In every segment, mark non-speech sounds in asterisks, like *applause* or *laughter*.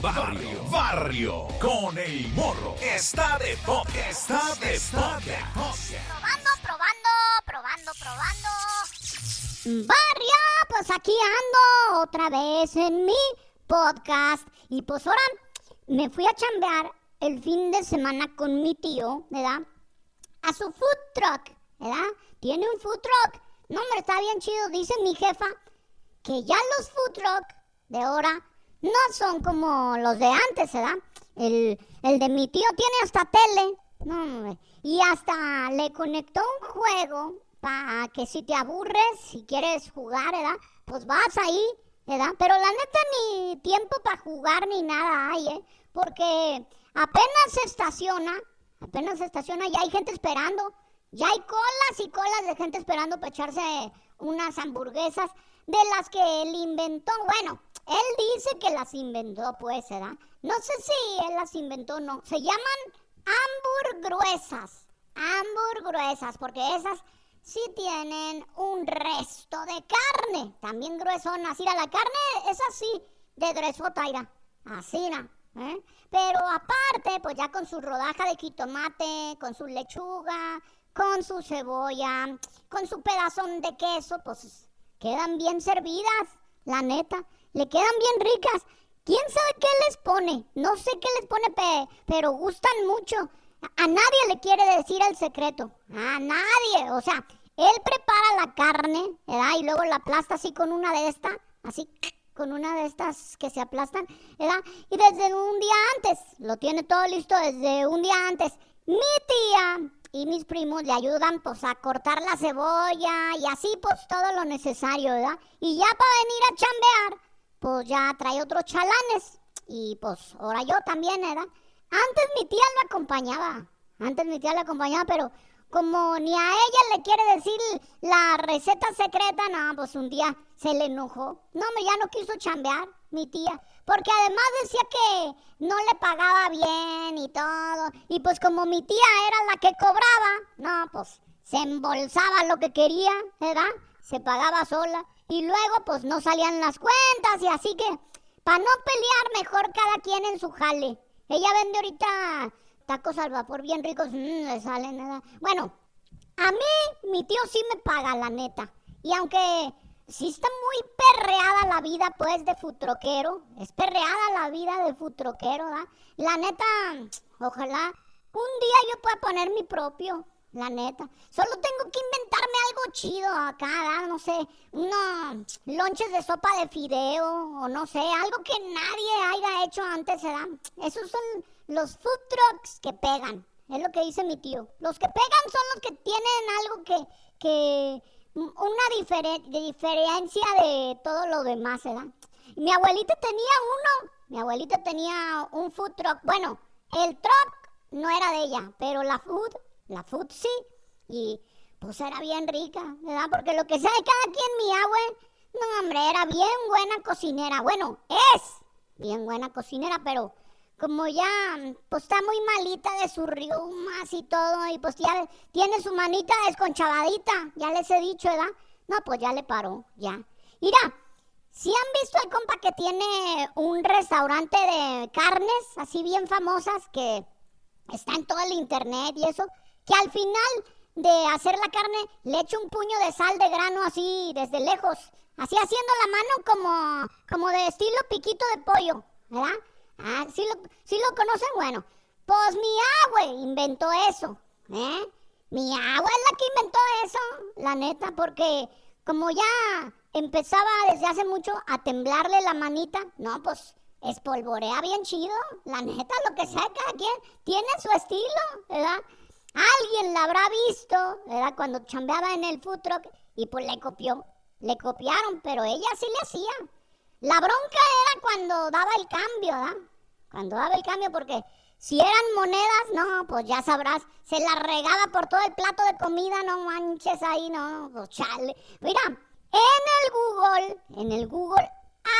Barrio, barrio, con el morro. Está de podcast, está de podcast. Probando, probando, probando, probando. Barrio, pues aquí ando otra vez en mi podcast. Y pues ahora me fui a chambear el fin de semana con mi tío, ¿verdad? A su food truck, ¿verdad? Tiene un food truck. No, hombre, está bien chido. Dice mi jefa que ya los food truck de ahora no son como los de antes, ¿verdad? El, el de mi tío tiene hasta tele. No. Y hasta le conectó un juego para que si te aburres, si quieres jugar, ¿verdad? Pues vas ahí, ¿verdad? Pero la neta ni tiempo para jugar ni nada hay, ¿eh? Porque apenas se estaciona, apenas se estaciona, ya hay gente esperando. Ya hay colas y colas de gente esperando para echarse unas hamburguesas de las que él inventó. Bueno, él dice que las inventó, pues, ¿verdad? No sé si él las inventó o no. Se llaman hamburguesas. Hamburguesas, porque esas sí tienen un resto de carne. También gruesona. Así, la carne es así, de gruesota, mira. Así, ¿no? ¿eh? Pero aparte, pues ya con su rodaja de jitomate, con su lechuga, con su cebolla, con su pedazón de queso, pues quedan bien servidas, la neta. Le quedan bien ricas. ¿Quién sabe qué les pone? No sé qué les pone, pero gustan mucho. A nadie le quiere decir el secreto. A nadie. O sea, él prepara la carne, ¿verdad? Y luego la aplasta así con una de estas, así con una de estas que se aplastan, ¿verdad? Y desde un día antes, lo tiene todo listo desde un día antes. Mi tía y mis primos le ayudan pues a cortar la cebolla y así pues todo lo necesario, ¿verdad? Y ya para venir a chambear, pues ya trae otros chalanes. Y pues ahora yo también, ¿verdad? Antes mi tía lo acompañaba, antes mi tía lo acompañaba, pero como ni a ella le quiere decir la receta secreta, no, pues un día se le enojó. No, ya no quiso chambear, mi tía. Porque además decía que no le pagaba bien y todo. Y pues como mi tía era la que cobraba, no, pues se embolsaba lo que quería, ¿verdad? Se pagaba sola. Y luego pues no salían las cuentas y así que, para no pelear, mejor cada quien en su jale. Ella vende ahorita tacos al vapor bien ricos, mmm, le sale nada. Bueno, a mí mi tío sí me paga, la neta. Y aunque sí está muy perreada la vida, pues, de futroquero, es perreada la vida de futroquero. La neta, ojalá un día yo pueda poner mi propio. La neta. Solo tengo que inventarme algo chido acá, no sé, unos lonches de sopa de fideo o no sé, algo que nadie haya hecho antes, ¿verdad? Esos son los food trucks que pegan, es lo que dice mi tío. Los que pegan son los que tienen algo que, que una diferencia de todo lo demás, ¿verdad? Mi abuelita tenía uno, mi abuelita tenía un food truck. Bueno, el truck no era de ella, pero la food, la sí. Y pues era bien rica, ¿verdad? Porque lo que sabe cada quien, mi abue, no, hombre, era bien buena cocinera. Bueno, es bien buena cocinera, pero como ya pues está muy malita de sus riumas y todo, y pues ya tiene su manita desconchavadita, ya les he dicho, ¿verdad? No, pues ya le paró, ya. Mira, si han visto el compa que tiene un restaurante de carnes así bien famosas que está en todo el internet y eso, que al final de hacer la carne le echa un puño de sal de grano así desde lejos, así haciendo la mano como, como de estilo piquito de pollo, ¿verdad? Ah, ¿sí lo, lo conocen? Bueno, pues mi abue inventó eso, ¿eh? Mi abue es la que inventó eso, la neta, porque como ya empezaba desde hace mucho a temblarle la manita, no, pues espolvorea bien chido, la neta, lo que sea, cada quien tiene su estilo, ¿verdad? Alguien la habrá visto, ¿verdad? Cuando chambeaba en el food truck y pues le copió, le copiaron, pero ella sí le hacía. La bronca era cuando daba el cambio, ¿verdad? Cuando daba el cambio, porque si eran monedas, no, pues ya sabrás, se la regaba por todo el plato de comida, no manches ahí, no, pues chale. Mira, en el Google, en el Google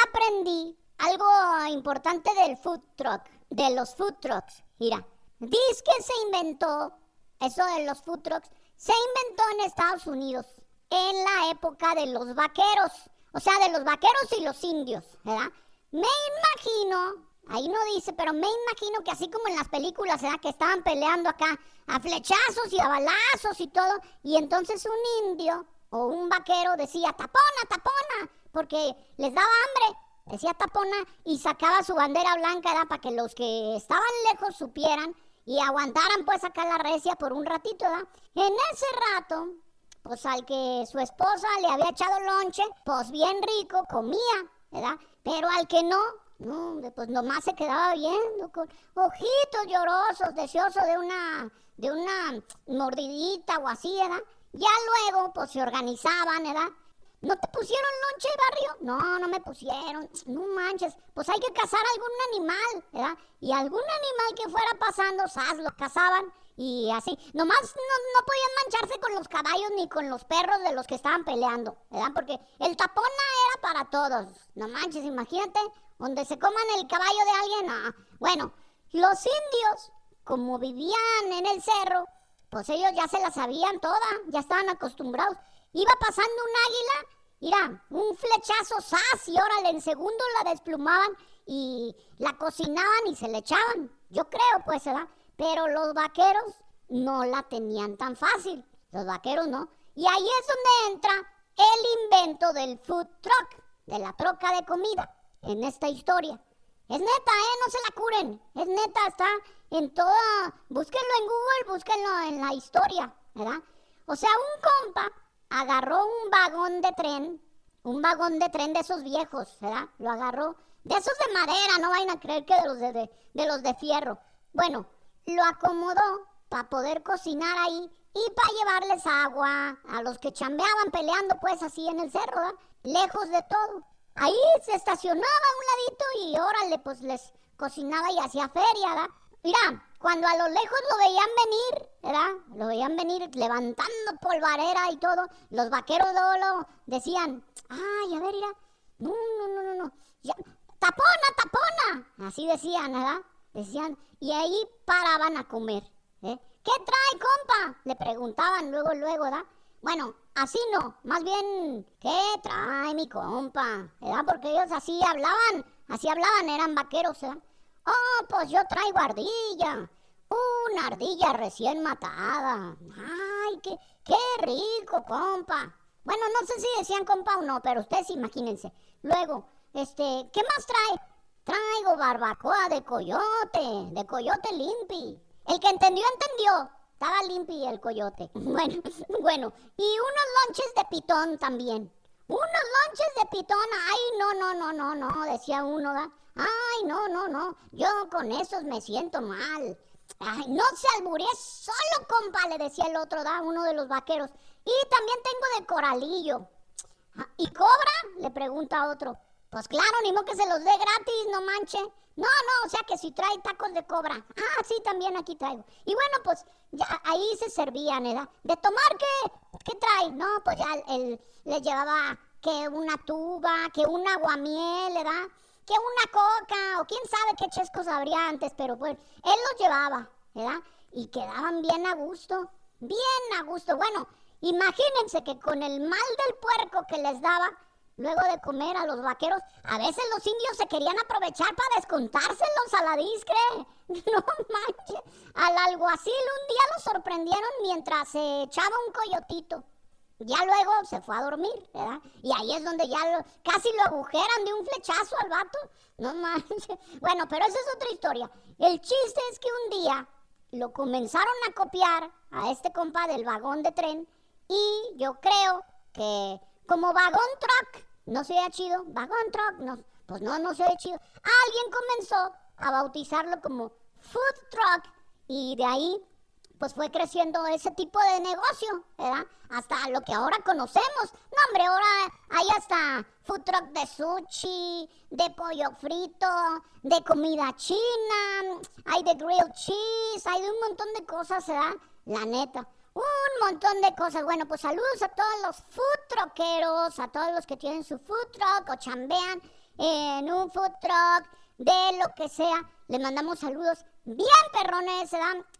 aprendí algo importante del food truck, de los food trucks. Mira, dice que se inventó, eso de los food trucks, se inventó en Estados Unidos, en la época de los vaqueros, o sea, de los vaqueros y los indios, ¿verdad? me imagino, ahí no dice, pero me imagino que así como en las películas, ¿verdad? Que estaban peleando acá a flechazos y a balazos y todo, y entonces un indio o un vaquero decía, tapona, tapona, porque les daba hambre, decía tapona y sacaba su bandera blanca, ¿verdad? Para que los que estaban lejos supieran y aguantaran pues acá la recia por un ratito, ¿verdad? En ese rato, pues al que su esposa le había echado lonche, pues bien rico, comía, ¿verdad? Pero al que no, no, pues nomás se quedaba viendo con ojitos llorosos, deseoso de una, de una mordidita o así, ¿verdad? Ya luego, pues se organizaban, ¿verdad? ¿No te pusieron lonche, barrio? No, no me pusieron. No manches. Pues hay que cazar algún animal, ¿verdad? Y algún animal que fuera pasando, ¡zas! Lo cazaban y así. Nomás no, podían mancharse con los caballos ni con los perros de los que estaban peleando, ¿verdad? Porque el tapón era para todos. No manches, imagínate, donde se coman el caballo de alguien. Ah. Bueno, los indios, como vivían en el cerro, pues ellos ya se la sabían toda, ya estaban acostumbrados. Iba pasando un águila, mira, un flechazo, ¡zas! Y órale, en segundo la desplumaban y la cocinaban y se le echaban. Yo creo, pues, ¿verdad? Pero los vaqueros no la tenían tan fácil. Los vaqueros no. Y ahí es donde entra el invento del food truck, de la troca de comida, en esta historia. Es neta, ¿eh? No se la curen. Es neta, está en toda... Búsquenlo en Google, búsquenlo en la historia, ¿verdad? O sea, un compa agarró un vagón de tren, un vagón de tren de esos viejos, ¿verdad? Lo agarró. De esos de madera, no vayan a creer que de los de, de los de fierro. Bueno, lo acomodó para poder cocinar ahí y para llevarles agua a los que chambeaban peleando pues así en el cerro, lejos de todo. Ahí se estacionaba a un ladito y órale, pues les cocinaba y hacía feria, ¿verdad? Mira, cuando a lo lejos lo veían venir, ¿verdad? Lo veían venir levantando polvarera y todo, los vaqueros decían, ay, a ver, mira, no, no, no, no, no, tapona, tapona, así decían, ¿verdad? Decían, y ahí paraban a comer. ¿eh? ¿Qué trae, compa? Le preguntaban luego, luego, ¿verdad? Bueno, así no, más bien, ¿qué trae mi compa? ¿Verdad? Porque ellos así hablaban, así hablaban, eran vaqueros, ¿verdad? Oh, pues yo traigo ardilla. Una ardilla recién matada. Ay, qué, qué rico, compa. Bueno, no sé si decían compa o no, pero ustedes imagínense. Luego, este, ¿qué más trae? Traigo barbacoa de coyote, de coyote limpi. El que entendió, entendió. Estaba limpi el coyote. *laughs* Bueno, bueno. Y unos lonches de pitón también. Unos lonches de pitón. Ay, no, no, no, no, no, decía uno. Ay, no, no, no. Yo con esos me siento mal. Ay, no se alburíe solo, compa, le decía el otro, da uno de los vaqueros. Y también tengo de coralillo. Ah, ¿Y cobra? Le pregunta otro. Pues claro, ni modo que se los dé gratis, no manche. No, no, o sea que si trae tacos de cobra. Ah, sí, también aquí traigo. Y bueno, pues ya ahí se servían, ¿verdad? ¿De tomar qué? ¿Qué trae? No, pues ya él le llevaba que una tuba, que un aguamiel, ¿verdad? Que una coca, o quién sabe qué chescos habría antes, pero pues él los llevaba, ¿verdad? Y quedaban bien a gusto, bien a gusto. Bueno, imagínense que con el mal del puerco que les daba, luego de comer a los vaqueros, a veces los indios se querían aprovechar para descontárselos a la discre. *laughs* No manches. Al alguacil un día lo sorprendieron mientras se echaba un coyotito. Ya luego se fue a dormir, ¿verdad? Y ahí es donde ya casi lo agujeran de un flechazo al vato. No manches. Bueno, pero esa es otra historia. El chiste es que un día lo comenzaron a copiar a este compa del vagón de tren y yo creo que como vagón truck no se chido, vagón truck, no, pues no, no se chido. Alguien comenzó a bautizarlo como food truck y de ahí pues fue creciendo ese tipo de negocio, ¿verdad? Hasta lo que ahora conocemos. No, hombre, ahora hay hasta food truck de sushi, de pollo frito, de comida china, hay de grilled cheese, hay de un montón de cosas, ¿verdad? La neta un montón de cosas. Bueno, pues saludos a todos los food truckeros, a todos los que tienen su food truck o chambean en un food truck, de lo que sea. Le mandamos saludos bien perrones.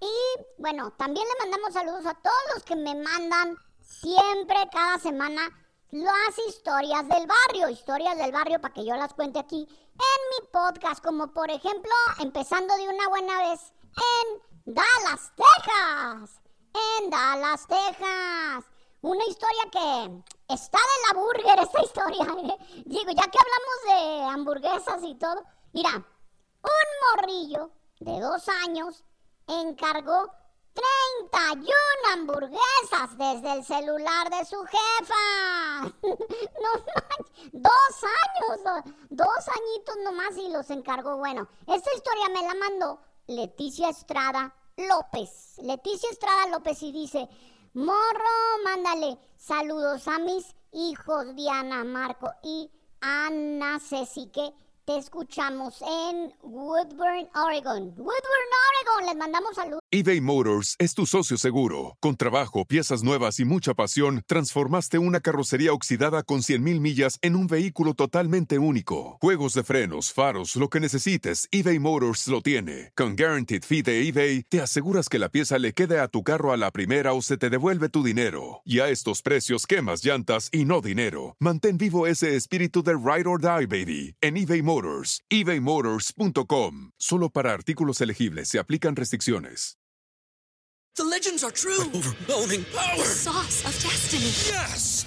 Y bueno, también le mandamos saludos a todos los que me mandan siempre, cada semana, las historias del barrio, historias del barrio para que yo las cuente aquí en mi podcast, como por ejemplo, empezando de una buena vez en Dallas, Texas. En Dallas, Texas. Una historia que está de la burger, esta *laughs* historia. ¿eh? Digo, ya que hablamos de hamburguesas y todo. Mira, un morrillo de dos años encargó 31 hamburguesas desde el celular de su jefa. *laughs* dos años, dos añitos nomás y los encargó. Bueno, esta historia me la mandó Leticia Estrada López. Leticia Estrada López y dice, morro, mándale saludos a mis hijos Diana, Marco y Ana Ceci que escuchamos en Woodburn, Oregon. Woodburn, Oregon, les mandamos saludos. eBay Motors es tu socio seguro. Con trabajo, piezas nuevas y mucha pasión, transformaste una carrocería oxidada con 100.000 millas en un vehículo totalmente único. Juegos de frenos, faros, lo que necesites, eBay Motors lo tiene. Con Guaranteed Fee de eBay, te aseguras que la pieza le quede a tu carro a la primera o se te devuelve tu dinero. Y a estos precios, quemas llantas y no dinero. Mantén vivo ese espíritu de Ride or Die, baby, en eBay Motors ebaymotors.com. Solo para artículos elegibles se aplican restricciones. The legends are true. overwhelming power! The sauce of destiny. Yes!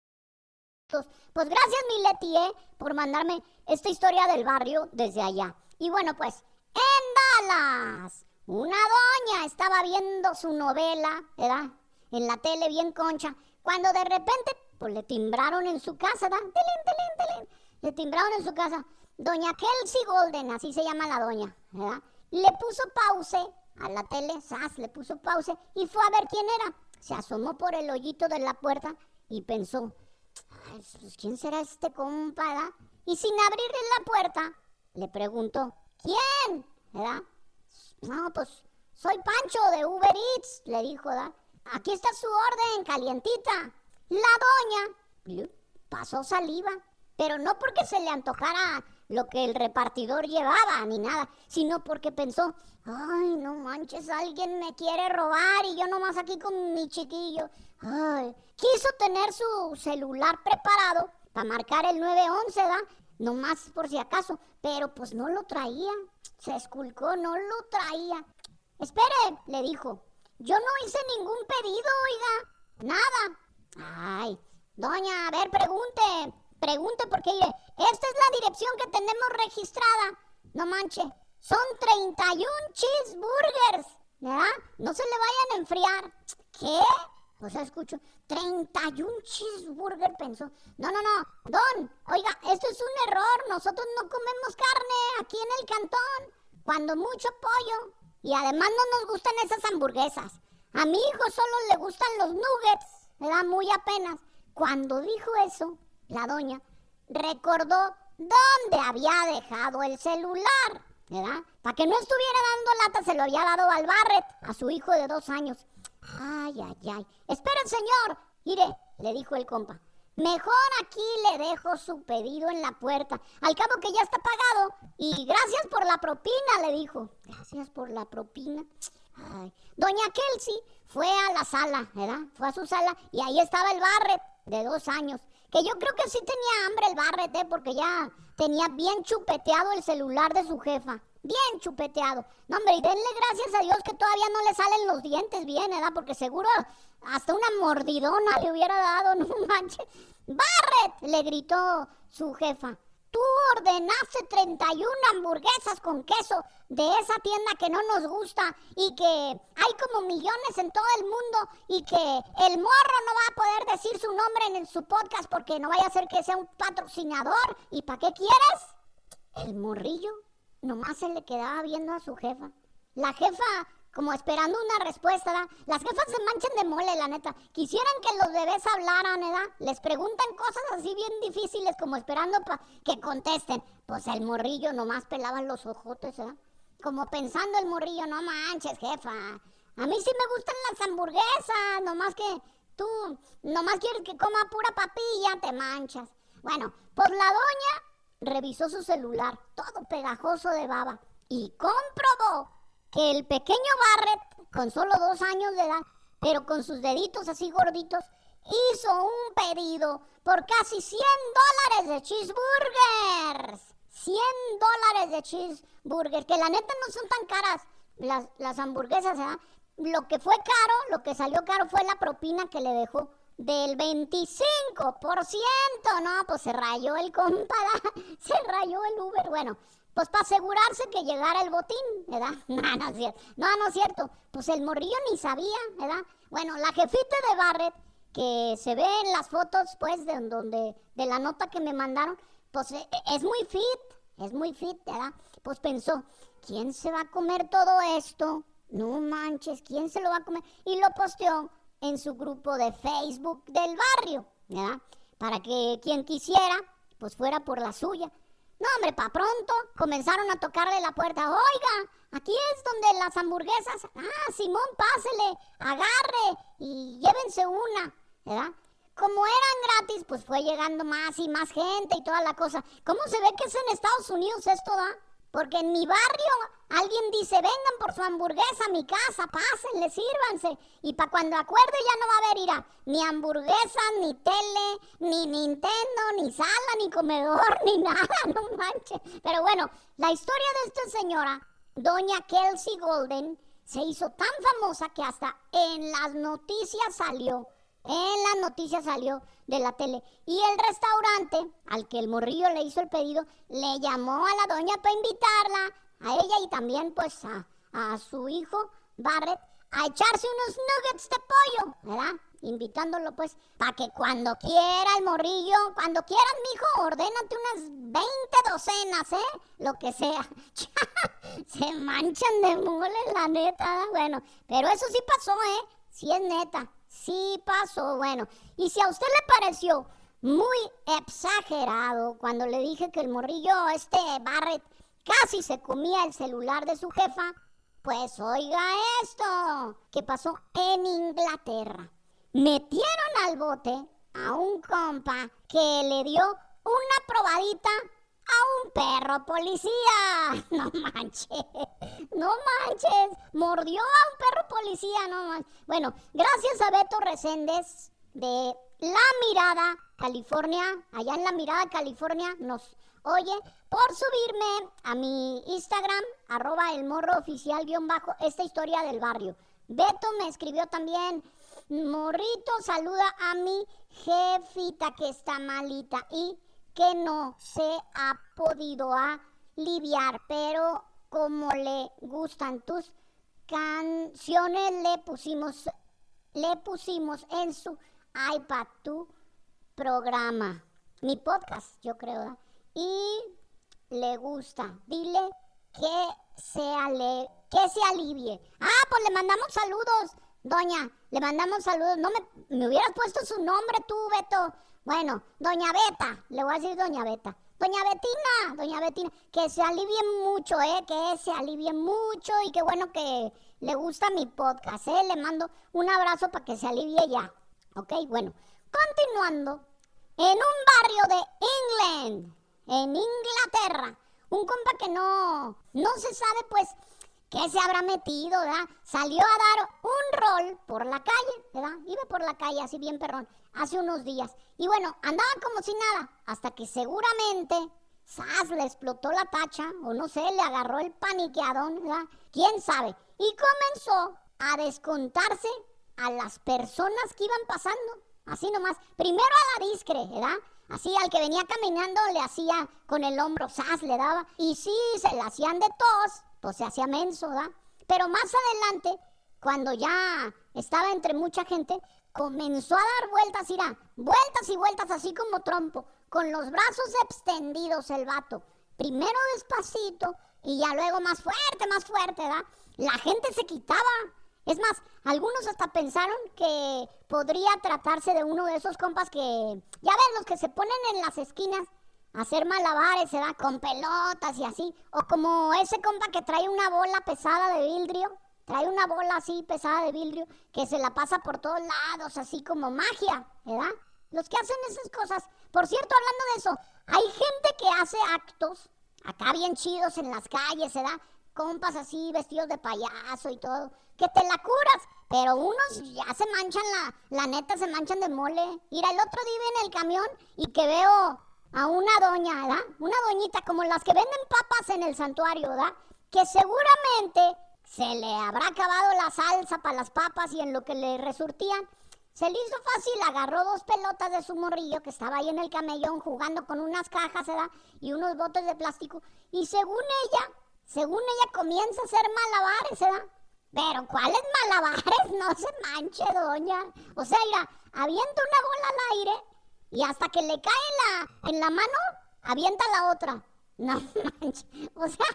Pues gracias, mi Leti, ¿eh? por mandarme esta historia del barrio desde allá. Y bueno, pues, en Dallas, una doña estaba viendo su novela, ¿verdad? En la tele bien concha, cuando de repente, pues le timbraron en su casa, ¿verdad? Telín, telín, telín. Le timbraron en su casa. Doña Kelsey Golden, así se llama la doña, ¿verdad? Le puso pause a la tele, Sass le puso pause y fue a ver quién era. Se asomó por el hoyito de la puerta y pensó, ¿quién será este compa, Y sin abrirle la puerta, le preguntó, ¿quién? ¿verdad? No, pues soy Pancho de Uber Eats, le dijo, ¿verdad? Aquí está su orden, calientita. La doña pasó saliva, pero no porque se le antojara lo que el repartidor llevaba ni nada, sino porque pensó, ay, no manches, alguien me quiere robar y yo nomás aquí con mi chiquillo. Ay, quiso tener su celular preparado para marcar el 911, ¿da? Nomás por si acaso, pero pues no lo traía. Se esculcó, no lo traía. Espere, le dijo. Yo no hice ningún pedido, oiga. Nada. Ay, doña, a ver, pregunte. Pregunte porque esta es la dirección que tenemos registrada. No manche. Son 31 cheeseburgers. ¿Verdad? No se le vayan a enfriar. ¿Qué? O sea, escucho, 31 cheeseburger, pensó. No, no, no, Don, oiga, esto es un error. Nosotros no comemos carne aquí en el cantón. Cuando mucho pollo. Y además no nos gustan esas hamburguesas. A mi hijo solo le gustan los nuggets. ¿Verdad? Muy apenas. Cuando dijo eso, la doña recordó dónde había dejado el celular, ¿verdad? Para que no estuviera dando lata, se lo había dado al Barret, a su hijo de dos años. Ay, ay, ay. Espera, señor. Mire, le dijo el compa. Mejor aquí le dejo su pedido en la puerta. Al cabo que ya está pagado. Y gracias por la propina, le dijo. Gracias por la propina. Ay. Doña Kelsey fue a la sala, ¿verdad? Fue a su sala y ahí estaba el Barret de dos años. Que yo creo que sí tenía hambre el Barret, ¿eh? Porque ya tenía bien chupeteado el celular de su jefa. Bien chupeteado. No, hombre, y denle gracias a Dios que todavía no le salen los dientes bien, ¿verdad? Porque seguro hasta una mordidona le hubiera dado, *laughs* no manches. ¡Barret! le gritó su jefa. Tú ordenaste 31 hamburguesas con queso de esa tienda que no nos gusta y que hay como millones en todo el mundo y que el morro no va a poder decir su nombre en su podcast porque no vaya a ser que sea un patrocinador. ¿Y para qué quieres? El morrillo nomás se le quedaba viendo a su jefa. La jefa como esperando una respuesta, ¿verdad? Las jefas se manchan de mole, la neta. Quisieran que los bebés hablaran, ¿verdad? Les preguntan cosas así bien difíciles como esperando para que contesten. Pues el morrillo nomás pelaba los ojotes, ¿verdad? Como pensando el morrillo, no manches, jefa. A mí sí me gustan las hamburguesas, nomás que tú, nomás quieres que coma pura papilla, te manchas. Bueno, pues la doña revisó su celular, todo pegajoso de baba, y comprobó que el pequeño Barrett, con solo dos años de edad, pero con sus deditos así gorditos, hizo un pedido por casi 100 dólares de cheeseburgers. 100 dólares de cheeseburgers, que la neta no son tan caras las, las hamburguesas, ¿verdad? Lo que fue caro, lo que salió caro fue la propina que le dejó del 25%. No, pues se rayó el compa, *laughs* se rayó el Uber. Bueno, pues para asegurarse que llegara el botín, ¿verdad? *laughs* No, no es cierto. No, no es cierto. Pues el morrillo ni sabía, ¿verdad? Bueno, la jefita de Barrett, que se ve en las fotos, pues, de donde, de la nota que me mandaron, pues e, e, es muy fit, es muy fit, ¿verdad? Pues pensó, ¿quién se va a comer todo esto? No manches, ¿quién se lo va a comer? Y lo posteó en su grupo de Facebook del barrio, ¿verdad? Para que quien quisiera, pues fuera por la suya. No, hombre, pa' pronto comenzaron a tocarle la puerta. Oiga, aquí es donde las hamburguesas. Ah, Simón, pásele, agarre y llévense una, ¿verdad? Como eran gratis, pues fue llegando más y más gente y toda la cosa. ¿Cómo se ve que es en Estados Unidos esto, da? Porque en mi barrio alguien dice, vengan por su hamburguesa a mi casa, pásenle, sírvanse. Y para cuando acuerde ya no va a haber ira, ni hamburguesa, ni tele, ni Nintendo, ni sala, ni comedor, *laughs* ni nada, *laughs* no manches. Pero bueno, la historia de esta señora, doña Kelsey Golden, se hizo tan famosa que hasta en las noticias salió en las noticias salió de la tele. Y el restaurante al que el morrillo le hizo el pedido le llamó a la doña para invitarla, a ella y también pues a, a su hijo Barrett, a echarse unos nuggets de pollo, ¿verdad? Invitándolo pues para que cuando quiera el morrillo, cuando quieras, mijo, ordénate unas 20 docenas, ¿eh? Lo que sea. *laughs* Se manchan de mole, la neta. Bueno, pero eso sí pasó, ¿eh? Sí es neta. Sí pasó, bueno. Y si a usted le pareció muy exagerado cuando le dije que el morrillo, este Barrett, casi se comía el celular de su jefa, pues oiga esto, que pasó en Inglaterra. Metieron al bote a un compa que le dio una probadita a un perro policía. *laughs* No manches, no manches. Mordió a un perro policía, no manches. Bueno, gracias a Beto Reséndez de La Mirada, California, allá en La Mirada, California, nos oye por subirme a mi Instagram, arroba el morro oficial guion bajo, esta historia del barrio. Beto me escribió también, morrito, saluda a mi jefita que está malita y que no se ha podido aliviar, pero como le gustan tus canciones, le pusimos, le pusimos en su iPad tu programa, mi podcast, yo creo, y le gusta. Dile que se, ale, que se alivie. Ah, pues le mandamos saludos, doña, le mandamos saludos. No me, me hubieras puesto su nombre tú, Beto. Bueno, doña Beta, le voy a decir doña Beta. Doña Betina, doña Betina, que se alivie mucho, ¿eh? Que se alivie mucho y qué bueno que le gusta mi podcast, ¿eh? Le mando un abrazo para que se alivie ya. Ok, bueno, continuando. En un barrio de England, en Inglaterra, un compa que no, no se sabe pues qué se habrá metido. Salió a dar un rol por la calle, ¿verdad? Iba por la calle así bien perrón hace unos días. Y bueno, andaba como si nada, hasta que seguramente ¡zas! le explotó la tacha, o no sé, le agarró el paniqueadón, ¿verdad? ¿Quién sabe? Y comenzó a descontarse a las personas que iban pasando. Así nomás. Primero a la discre, ¿verdad? Así al que venía caminando le hacía con el hombro, ¡zas! le daba. Y si se le hacían de tos, pues se hacía menso, ¿verdad? Pero más adelante, cuando ya estaba entre mucha gente, comenzó a dar vueltas, irá, vueltas y vueltas así como trompo, con los brazos extendidos el vato. Primero despacito y ya luego más fuerte, más fuerte, ¿verdad? la gente se quitaba. Es más, algunos hasta pensaron que podría tratarse de uno de esos compas que, ya ven, los que se ponen en las esquinas a hacer malabares, da con pelotas y así. O como ese compa que trae una bola pesada de vidrio, trae una bola así pesada de vidrio que se la pasa por todos lados, así como magia, ¿verdad? Los que hacen esas cosas. Por cierto, hablando de eso, hay gente que hace actos acá bien chidos en las calles, ¿verdad? Compas así vestidos de payaso y todo que te la curas. Pero unos ya se manchan la, la neta, se manchan de mole. Ir el otro día en el camión y que veo a una doña, ¿verdad? Una doñita como las que venden papas en el santuario, ¿verdad? Que seguramente se le habrá acabado la salsa para las papas y en lo que le resurtían. Se le hizo fácil, agarró dos pelotas de su morrillo que estaba ahí en el camellón jugando con unas cajas, ¿verdad? Y unos botes de plástico. Y según ella, según ella comienza a hacer malabares, ¿verdad? Pero ¿cuáles malabares? *laughs* No se manche, doña. O sea, mira, avienta una bola al aire y hasta que le cae la, en la mano, avienta la otra. *laughs* No manches. O sea,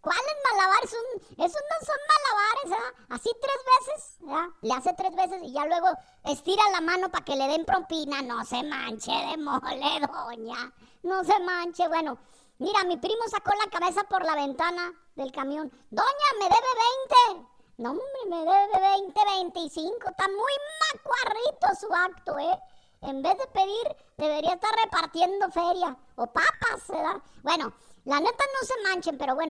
¿cuáles malabares? esos no son malabares, ¿eh? Así tres veces, ¿ya? Le hace tres veces y ya luego estira la mano para que le den propina. No se manche de mole, *laughs* doña. No se manche. Bueno, mira, mi primo sacó la cabeza por la ventana del camión. Doña, me debe 20. No, hombre, me debe 20, 25. Está muy macuarrito su acto, ¿eh? En vez de pedir, debería estar repartiendo feria o papas, ¿verdad? Bueno, la neta no se manchen, pero bueno.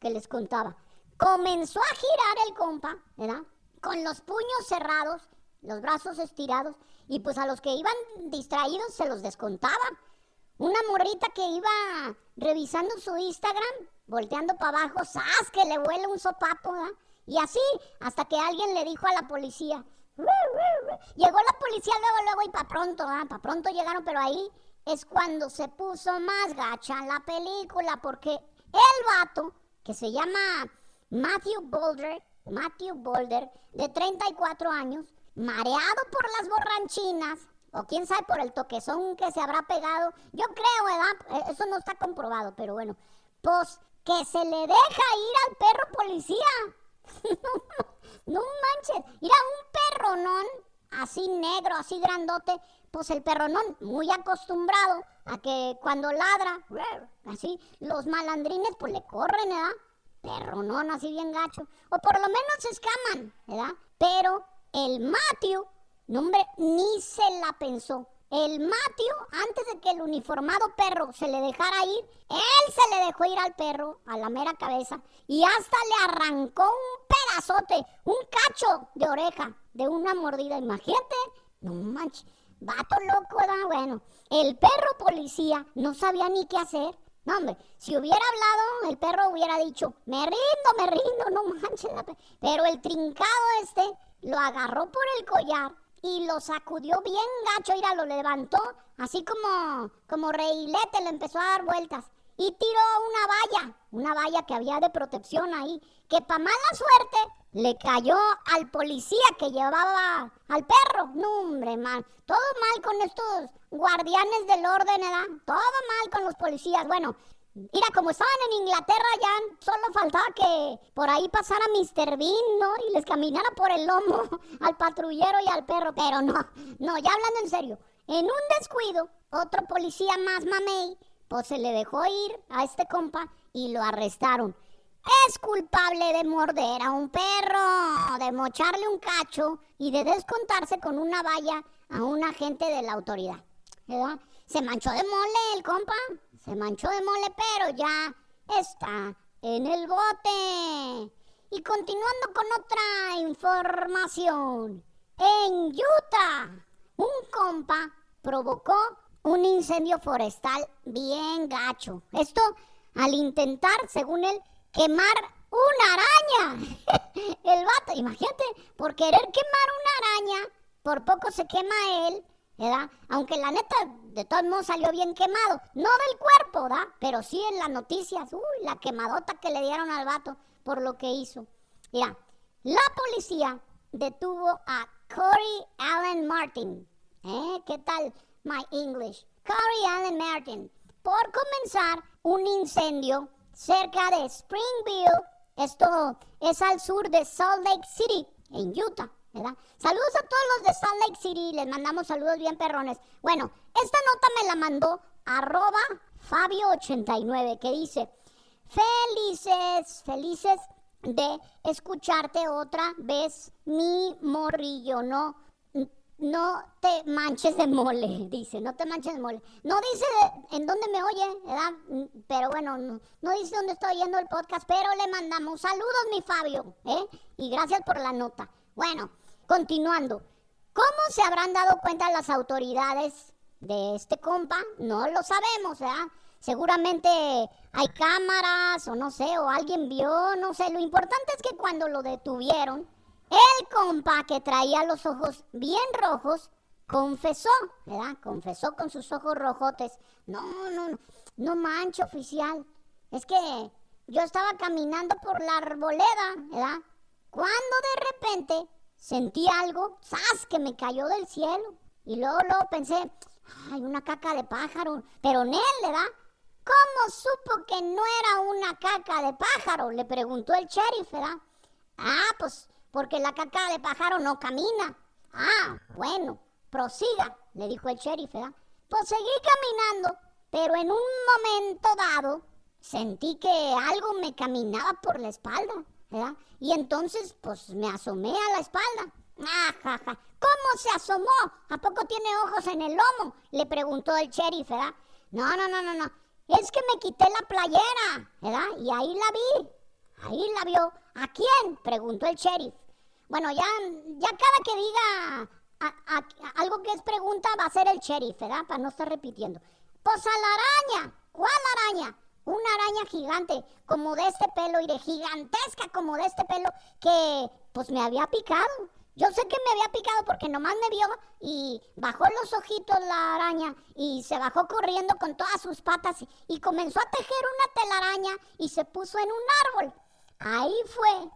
que les contaba. Comenzó a girar el compa, ¿verdad? Con los puños cerrados, los brazos estirados, y pues a los que iban distraídos se los descontaba. Una morrita que iba revisando su Instagram, volteando para abajo, ¡zas! que le huele un sopapo, ¿verdad? Y así, hasta que alguien le dijo a la policía. Llegó la policía luego, luego, y para pronto, ¿verdad? Para pronto llegaron, pero ahí es cuando se puso más gacha la película, porque el vato que se llama Matthew Boulder, Matthew Boulder, de 34 años, mareado por las borranchinas, o quién sabe por el toquezón que se habrá pegado. Yo creo, ¿verdad? E, eso no está comprobado, pero bueno. Pues que se le deja ir al perro policía. *laughs* no, manches. Ir a un perronón así negro, así grandote. Pues el perronón, muy acostumbrado a que cuando ladra, así, los malandrines pues le corren, ¿verdad? Perronón, así bien gacho. O por lo menos escaman, ¿verdad? Pero el Matthew, no hombre, ni se la pensó. El Matthew, antes de que el uniformado perro se le dejara ir, él se le dejó ir al perro, a la mera cabeza, y hasta le arrancó un pedazote, un cacho de oreja de una mordida. Imagínate, no manches, vato loco, ¿verdad? Bueno, el perro policía no sabía ni qué hacer. No, hombre, si hubiera hablado, el perro hubiera dicho, me rindo, me rindo, no manches. Pero el trincado este lo agarró por el collar y lo sacudió bien gacho, y lo levantó, así como, como reilete, le empezó a dar vueltas. Y tiró una valla, una valla que había de protección ahí, que para mala suerte le cayó al policía que llevaba al perro. No, hombre, mal. Todo mal con estos guardianes del orden, ¿verdad? Todo mal con los policías. Bueno, mira, como estaban en Inglaterra ya, solo faltaba que por ahí pasara Mr. Bean, ¿no? Y les caminara por el lomo *laughs* al patrullero y al perro. Pero no, no, ya hablando en serio. En un descuido, otro policía más mamey pues se le dejó ir a este compa y lo arrestaron. Es culpable de morder a un perro, de mocharle un cacho y de descontarse con una valla a un agente de la autoridad. Se manchó de mole el compa, se manchó de mole, pero ya está en el bote. Y continuando con otra información. En Utah, un compa provocó un incendio forestal bien gacho. Esto al intentar, según él, quemar una araña. *laughs* El vato, imagínate, por querer quemar una araña, por poco se quema él, ¿verdad? Aunque la neta, de todos modos salió bien quemado. No del cuerpo, ¿verdad? Pero sí en las noticias, uy, la quemadota que le dieron al vato por lo que hizo. Mira, la policía detuvo a Corey Allen Martin. ¿Eh? ¿Qué tal my English? Corey Allen Martin. Por comenzar un incendio cerca de Springville. Esto es al sur de Salt Lake City, en Utah. ¿verdad? Saludos a todos los de Salt Lake City, les mandamos saludos bien perrones. Bueno, esta nota me la mandó arroba Fabio89 que dice, felices, felices de escucharte otra vez, mi morrillo, no, no te manches de mole, *laughs* dice, no te manches de mole. No dice en dónde me oye, ¿verdad? Pero bueno, no, dice dónde estoy oyendo el podcast, pero le mandamos saludos, mi Fabio, ¿eh? Y gracias por la nota. Bueno, continuando. ¿Cómo se habrán dado cuenta las autoridades de este compa? No lo sabemos, ¿verdad? Seguramente hay cámaras o no sé, o alguien vio, no sé. Lo importante es que cuando lo detuvieron, el compa que traía los ojos bien rojos confesó, ¿verdad? Confesó con sus ojos rojotes. No, no, no, no mancho, oficial. Es que yo estaba caminando por la arboleda, ¿verdad? Cuando de repente sentí algo, ¡zas! que me cayó del cielo. Y luego, luego pensé, ay, una caca de pájaro. Pero en él, ¿verdad? ¿Cómo supo que no era una caca de pájaro? Le preguntó el sheriff, ¿verdad? Ah, pues porque la caca de pájaro no camina. Ah, bueno, prosiga, le dijo el sheriff, ¿verdad? Pues seguí caminando, pero en un momento dado sentí que algo me caminaba por la espalda, ¿verdad? Y entonces, pues me asomé a la espalda. Ah, ja, ja. ¿Cómo se asomó? ¿A poco tiene ojos en el lomo? Le preguntó el sheriff, ¿verdad? No, no, no, no, no. Es que me quité la playera, ¿verdad? Y ahí la vi. Ahí la vio. ¿A quién? Preguntó el sheriff. Bueno, ya, ya cada que diga algo que es pregunta va a ser el sheriff, ¿verdad? Para no estar repitiendo. Pues a la araña. ¿Cuál araña? Una araña gigante, como de este pelo, y de gigantesca como de este pelo, que pues me había picado. Yo sé que me había picado porque nomás me vio y bajó los ojitos la araña y se bajó corriendo con todas sus patas y comenzó a tejer una telaraña y se puso en un árbol. Ahí fue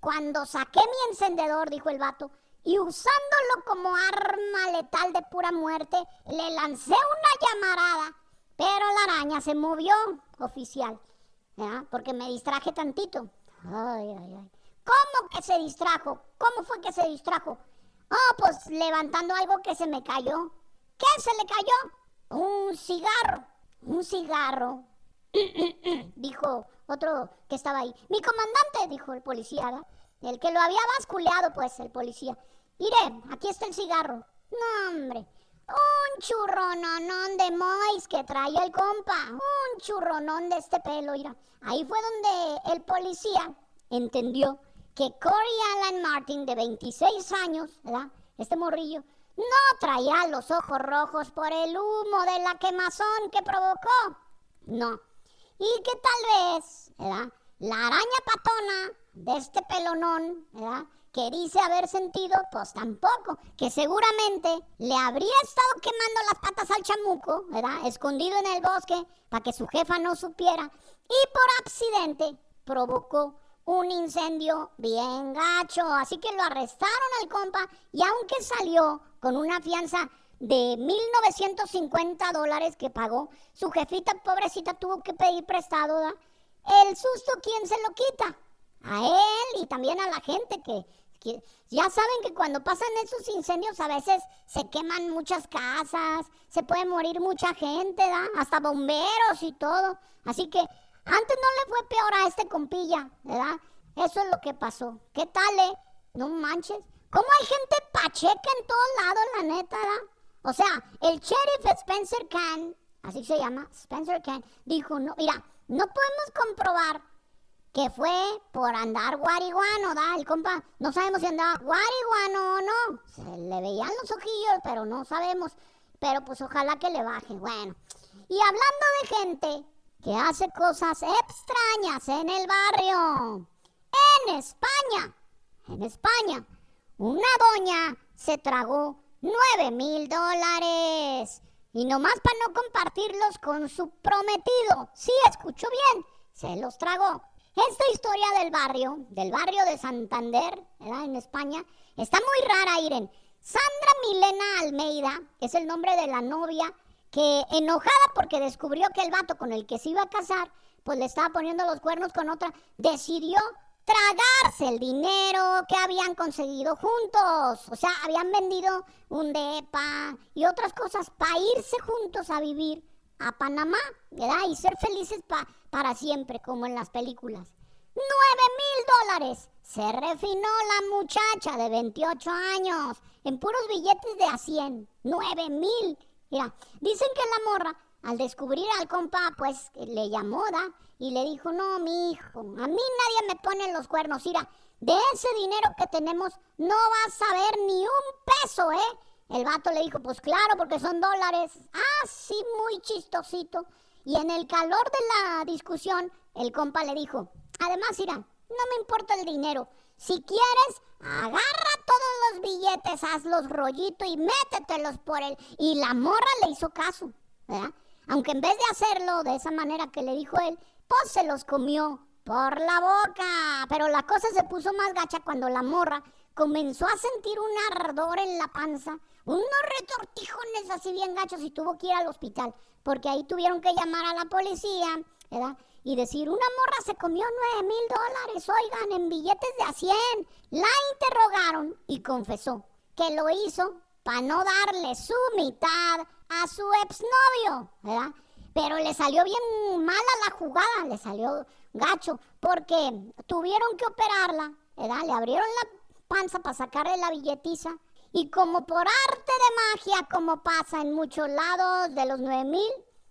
cuando saqué mi encendedor, dijo el vato, y usándolo como arma letal de pura muerte, le lancé una llamarada, pero la araña se movió, oficial, porque me distraje tantito. Ay, ay, ay. ¿Cómo que se distrajo? ¿Cómo fue que se distrajo? Oh, pues levantando algo que se me cayó. ¿Qué se le cayó? Un cigarro. Un cigarro. *clears throat* dijo otro que estaba ahí. Mi comandante, dijo el policía, el que lo había basculeado, pues, el policía. Mire, aquí está el cigarro. No, hombre. Un churrononón de mois que traía el compa. Un churronón de este pelo, mira. Ahí fue donde el policía entendió que Corey Alan Martin, de 26 años, ¿verdad? Este morrillo, no traía los ojos rojos por el humo de la quemazón que provocó. No. Y que tal vez, ¿verdad? La araña patona de este pelonón, ¿verdad? Que dice haber sentido, pues tampoco. Que seguramente le habría estado quemando las patas al chamuco, ¿verdad? Escondido en el bosque para que su jefa no supiera. Y por accidente provocó un incendio bien gacho. Así que lo arrestaron al compa y aunque salió con una fianza de 1.950 dólares que pagó, su jefita pobrecita tuvo que pedir prestado. El susto, ¿quién se lo quita? A él y también a la gente que, Ya saben que cuando pasan esos incendios a veces se queman muchas casas, se puede morir mucha gente, ¿da? hasta bomberos y todo. Así que antes no le fue peor a este compilla, ¿verdad? Eso es lo que pasó. ¿Qué tal, eh? No manches. ¿Cómo hay gente pacheca en todos lados, la neta, ¿da? O sea, el sheriff Spencer Can, así se llama, Spencer Can, dijo, no, mira, no podemos comprobar que fue por andar guariguano, ¿da? El compa, no sabemos si andaba guariguano o no. Se le veían los ojillos, pero no sabemos. Pero pues ojalá que le baje. Bueno, y hablando de gente que hace cosas extrañas en el barrio. En España, en España, una doña se tragó nueve mil dólares. Y nomás para no compartirlos con su prometido. Sí, escuchó bien, se los tragó. Esta historia del barrio, del barrio de Santander, en España, está muy rara, Iren. Sandra Milena Almeida es el nombre de la novia que, enojada porque descubrió que el vato con el que se iba a casar, pues le estaba poniendo los cuernos con otra, decidió tragarse el dinero que habían conseguido juntos. O sea, habían vendido un depa y otras cosas para irse juntos a vivir a Panamá, ¿verdad? Y ser felices para siempre, como en las películas. ¡Nueve mil dólares! Se refinó la muchacha de 28 años en puros billetes de a 100. ¡Nueve mil! Mira, dicen que la morra, al descubrir al compa, pues le llamó, ¿da? Y le dijo, no, mi hijo, a mí nadie me pone los cuernos. Mira, de ese dinero que tenemos no vas a ver ni un peso, ¿eh? El vato le dijo, pues claro, porque son dólares. Ah, sí, muy chistosito. Y en el calor de la discusión, el compa le dijo, además, mira, no me importa el dinero. Si quieres, agarra todos los billetes, hazlos rollito y métetelos por él. Y la morra le hizo caso, ¿verdad? Aunque en vez de hacerlo de esa manera que le dijo él, pues se los comió por la boca. Pero la cosa se puso más gacha cuando la morra comenzó a sentir un ardor en la panza unos retortijones así bien gachos y tuvo que ir al hospital, porque ahí tuvieron que llamar a la policía, ¿verdad? Y decir, una morra se comió nueve mil dólares, oigan, en billetes de a 100. La interrogaron y confesó que lo hizo para no darle su mitad a su exnovio, ¿verdad? Pero le salió bien mala la jugada, le salió gacho, porque tuvieron que operarla, ¿verdad? Le abrieron la panza para sacarle la billetiza y como por arte de magia, como pasa en muchos lados de los 9000,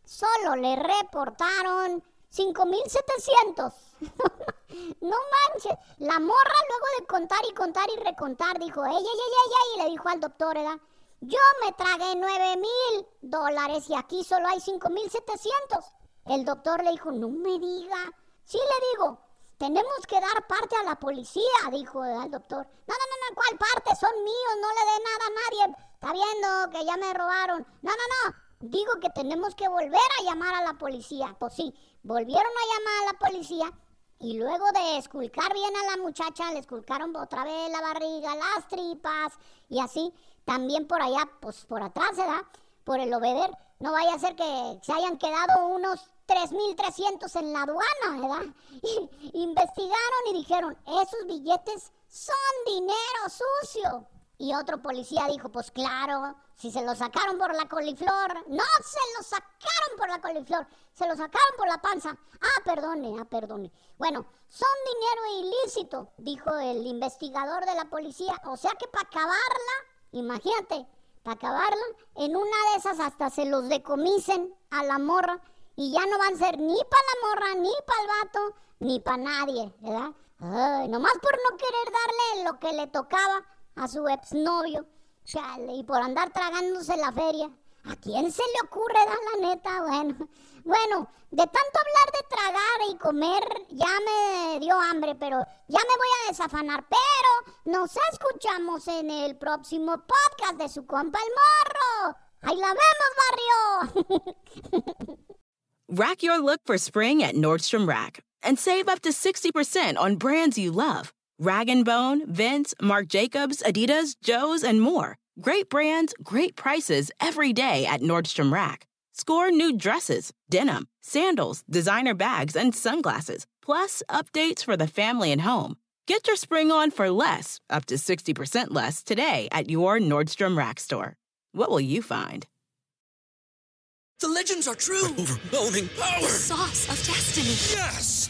solo le reportaron 5700. *laughs* no manches. La morra luego de contar y contar y recontar dijo, ey, ey, ey, ey, y le dijo al doctor, ¿verdad? Yo me tragué 9000 dólares y aquí solo hay 5700. El doctor le dijo, no me diga. Sí le digo, tenemos que dar parte a la policía, dijo el doctor. No, no, no, no, ¿cuál parte? Son míos, no le dé nada a nadie. Está viendo que ya me robaron. No, no, no. Digo que tenemos que volver a llamar a la policía. Pues sí, volvieron a llamar a la policía y luego de esculcar bien a la muchacha, le esculcaron otra vez la barriga, las tripas y así. También por allá, pues por atrás, ¿verdad? Por el obeder. No vaya a ser que se hayan quedado unos 3.300 en la aduana, ¿verdad? *laughs* investigaron y dijeron, esos billetes son dinero sucio. Y otro policía dijo, pues claro, si se lo sacaron por la coliflor, no se lo sacaron por la coliflor, se lo sacaron por la panza. Ah, perdone, ah, perdone. Bueno, son dinero ilícito, dijo el investigador de la policía. O sea que para acabarla, imagínate, para acabarla, en una de esas hasta se los decomisen a la morra y ya no van a ser ni para la morra, ni para el vato, ni para nadie, ¿verdad? Nomás por no querer darle lo que le tocaba a su exnovio. Chale, y por andar tragándose la feria. ¿A quién se le ocurre dar la neta? Bueno, bueno, de tanto hablar de tragar y comer, ya me dio hambre, pero ya me voy a desafanar. Pero nos escuchamos en el próximo podcast de su compa el morro. ¡Ahí la vemos, barrio! *laughs* Rack your look for spring at Nordstrom Rack and save up to 60% on brands you love. Rag & Bone, Vince, Marc Jacobs, Adidas, Joe's, and more. Great brands, great prices every day at Nordstrom Rack. Score new dresses, denim, sandals, designer bags, and sunglasses, plus updates for the family and home. Get your spring on for less, up to 60% less, today at your Nordstrom Rack store. What will you find? The legends are true. overwhelming power! The sauce of destiny. Yes!